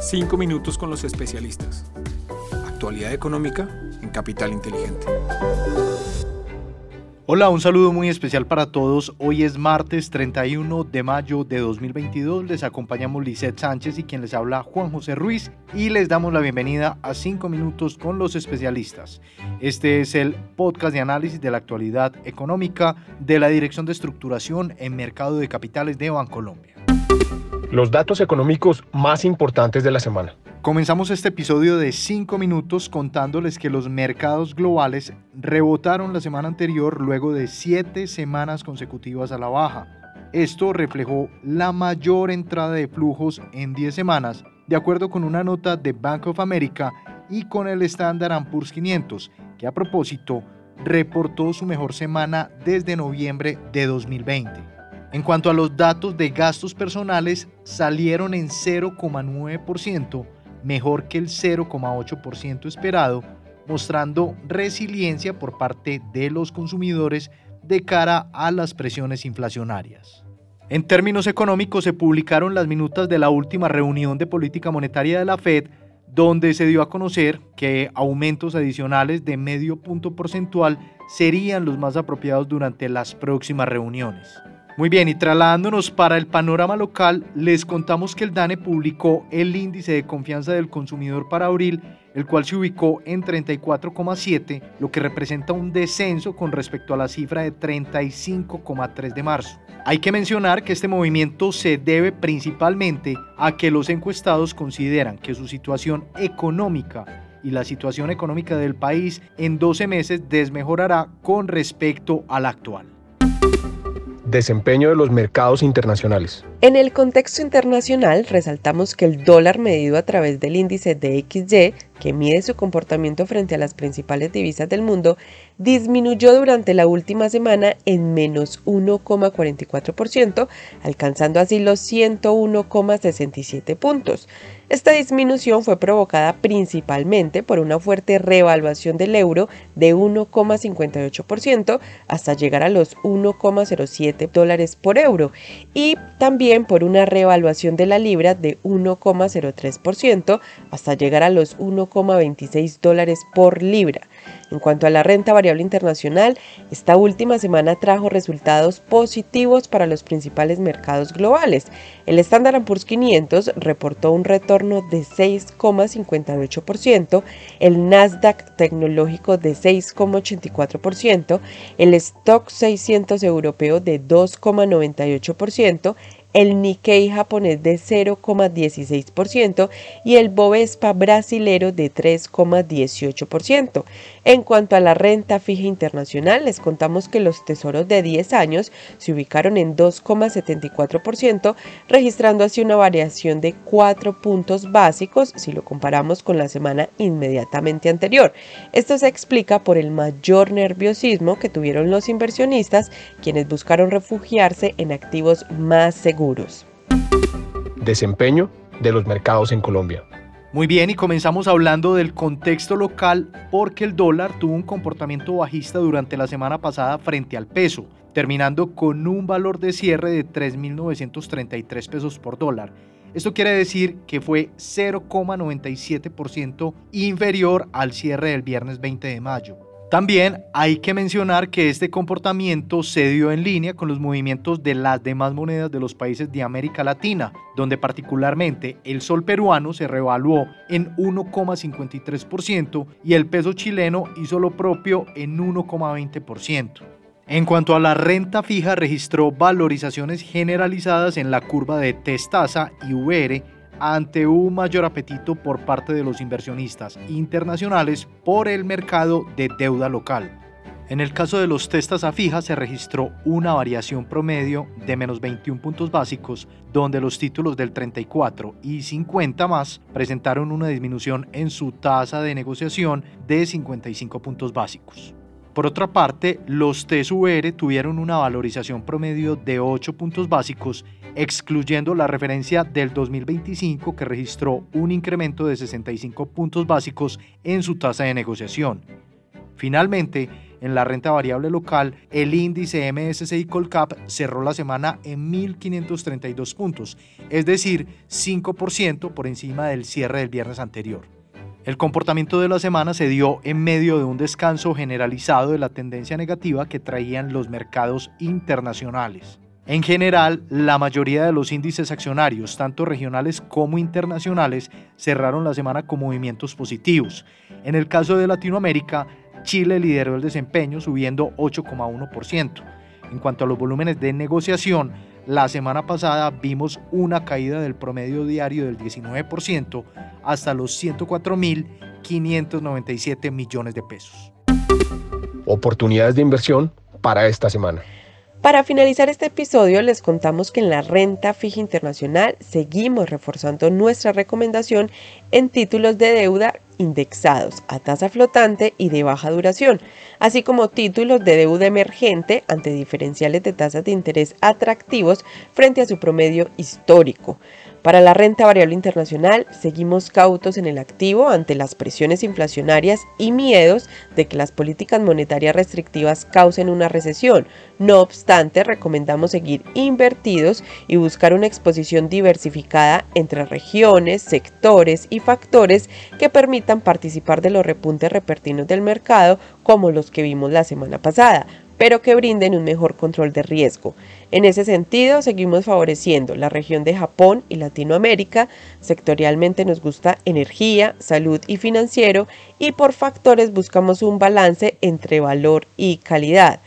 Cinco minutos con los especialistas. Actualidad económica en Capital Inteligente. Hola, un saludo muy especial para todos. Hoy es martes 31 de mayo de 2022. Les acompañamos Lisette Sánchez y quien les habla Juan José Ruiz y les damos la bienvenida a 5 minutos con los especialistas. Este es el podcast de análisis de la actualidad económica de la Dirección de Estructuración en Mercado de Capitales de Bancolombia. Los datos económicos más importantes de la semana. Comenzamos este episodio de 5 minutos contándoles que los mercados globales rebotaron la semana anterior luego de 7 semanas consecutivas a la baja. Esto reflejó la mayor entrada de flujos en 10 semanas, de acuerdo con una nota de Bank of America y con el Standard Poor's 500, que a propósito reportó su mejor semana desde noviembre de 2020. En cuanto a los datos de gastos personales, salieron en 0,9%, mejor que el 0,8% esperado, mostrando resiliencia por parte de los consumidores de cara a las presiones inflacionarias. En términos económicos se publicaron las minutas de la última reunión de política monetaria de la Fed, donde se dio a conocer que aumentos adicionales de medio punto porcentual serían los más apropiados durante las próximas reuniones. Muy bien, y trasladándonos para el panorama local, les contamos que el DANE publicó el índice de confianza del consumidor para abril, el cual se ubicó en 34,7, lo que representa un descenso con respecto a la cifra de 35,3 de marzo. Hay que mencionar que este movimiento se debe principalmente a que los encuestados consideran que su situación económica y la situación económica del país en 12 meses desmejorará con respecto a la actual. Desempeño de los mercados internacionales. En el contexto internacional, resaltamos que el dólar medido a través del índice de XY, que mide su comportamiento frente a las principales divisas del mundo, disminuyó durante la última semana en menos 1,44%, alcanzando así los 101,67 puntos. Esta disminución fue provocada principalmente por una fuerte revaluación del euro de 1,58% hasta llegar a los 1,07 dólares por euro y también por una revaluación de la libra de 1,03% hasta llegar a los 1,26 dólares por libra. En cuanto a la renta variable internacional, esta última semana trajo resultados positivos para los principales mercados globales. El Standard Poor's 500 reportó un retorno de 6,58%, el Nasdaq tecnológico de 6,84%, el Stock 600 europeo de 2,98%, el Nikkei japonés de 0,16% y el Bovespa brasilero de 3,18%. En cuanto a la renta fija internacional, les contamos que los tesoros de 10 años se ubicaron en 2,74%, registrando así una variación de 4 puntos básicos si lo comparamos con la semana inmediatamente anterior. Esto se explica por el mayor nerviosismo que tuvieron los inversionistas, quienes buscaron refugiarse en activos más seguros. Desempeño de los mercados en Colombia. Muy bien, y comenzamos hablando del contexto local porque el dólar tuvo un comportamiento bajista durante la semana pasada frente al peso, terminando con un valor de cierre de 3.933 pesos por dólar. Esto quiere decir que fue 0,97% inferior al cierre del viernes 20 de mayo. También hay que mencionar que este comportamiento se dio en línea con los movimientos de las demás monedas de los países de América Latina, donde particularmente el sol peruano se revaluó en 1,53% y el peso chileno hizo lo propio en 1,20%. En cuanto a la renta fija, registró valorizaciones generalizadas en la curva de Testasa y VR ante un mayor apetito por parte de los inversionistas internacionales por el mercado de deuda local. En el caso de los testas a fija se registró una variación promedio de menos 21 puntos básicos, donde los títulos del 34 y 50 más presentaron una disminución en su tasa de negociación de 55 puntos básicos. Por otra parte, los TSUR tuvieron una valorización promedio de 8 puntos básicos, excluyendo la referencia del 2025 que registró un incremento de 65 puntos básicos en su tasa de negociación. Finalmente, En la renta variable local, el índice MSCI Colcap cerró la semana en 1.532 puntos, es decir, 5% por encima del cierre del viernes anterior. El comportamiento de la semana se dio en medio de un descanso generalizado de la tendencia negativa que traían los mercados internacionales. En general, la mayoría de los índices accionarios, tanto regionales como internacionales, cerraron la semana con movimientos positivos. En el caso de Latinoamérica, Chile lideró el desempeño subiendo 8,1%. En cuanto a los volúmenes de negociación, la semana pasada vimos una caída del promedio diario del 19% hasta los 104.597 millones de pesos. Oportunidades de inversión para esta semana. Para finalizar este episodio les contamos que en la renta fija internacional seguimos reforzando nuestra recomendación en títulos de deuda indexados a tasa flotante y de baja duración, así como títulos de deuda emergente ante diferenciales de tasas de interés atractivos frente a su promedio histórico. Para la renta variable internacional, seguimos cautos en el activo ante las presiones inflacionarias y miedos de que las políticas monetarias restrictivas causen una recesión. No obstante, recomendamos seguir invertidos y buscar una exposición diversificada entre regiones, sectores y factores que permitan participar de los repuntes repentinos del mercado como los que vimos la semana pasada pero que brinden un mejor control de riesgo. En ese sentido, seguimos favoreciendo la región de Japón y Latinoamérica. Sectorialmente nos gusta energía, salud y financiero y por factores buscamos un balance entre valor y calidad.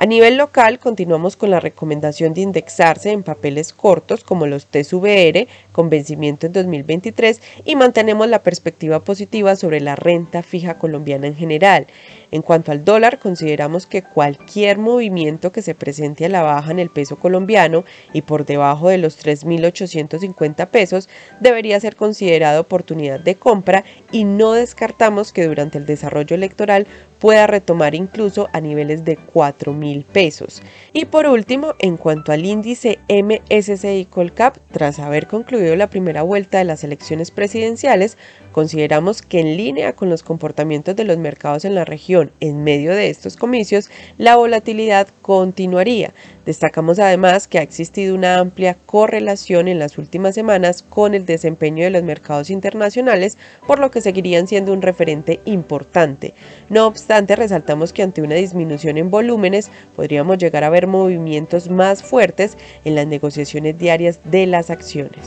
A nivel local, continuamos con la recomendación de indexarse en papeles cortos como los TSVR con vencimiento en 2023 y mantenemos la perspectiva positiva sobre la renta fija colombiana en general. En cuanto al dólar, consideramos que cualquier movimiento que se presente a la baja en el peso colombiano y por debajo de los 3.850 pesos debería ser considerado oportunidad de compra y no descartamos que durante el desarrollo electoral pueda retomar incluso a niveles de 4 mil pesos. Y por último, en cuanto al índice MSCI Colcap, tras haber concluido la primera vuelta de las elecciones presidenciales, consideramos que en línea con los comportamientos de los mercados en la región en medio de estos comicios, la volatilidad continuaría. Destacamos además que ha existido una amplia correlación en las últimas semanas con el desempeño de los mercados internacionales, por lo que seguirían siendo un referente importante. No obstante, resaltamos que ante una disminución en volúmenes podríamos llegar a ver movimientos más fuertes en las negociaciones diarias de las acciones.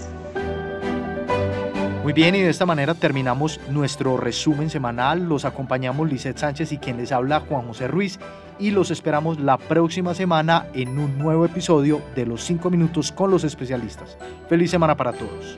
Muy bien, y de esta manera terminamos nuestro resumen semanal. Los acompañamos Lizeth Sánchez y quien les habla Juan José Ruiz y los esperamos la próxima semana en un nuevo episodio de los 5 minutos con los especialistas. Feliz semana para todos.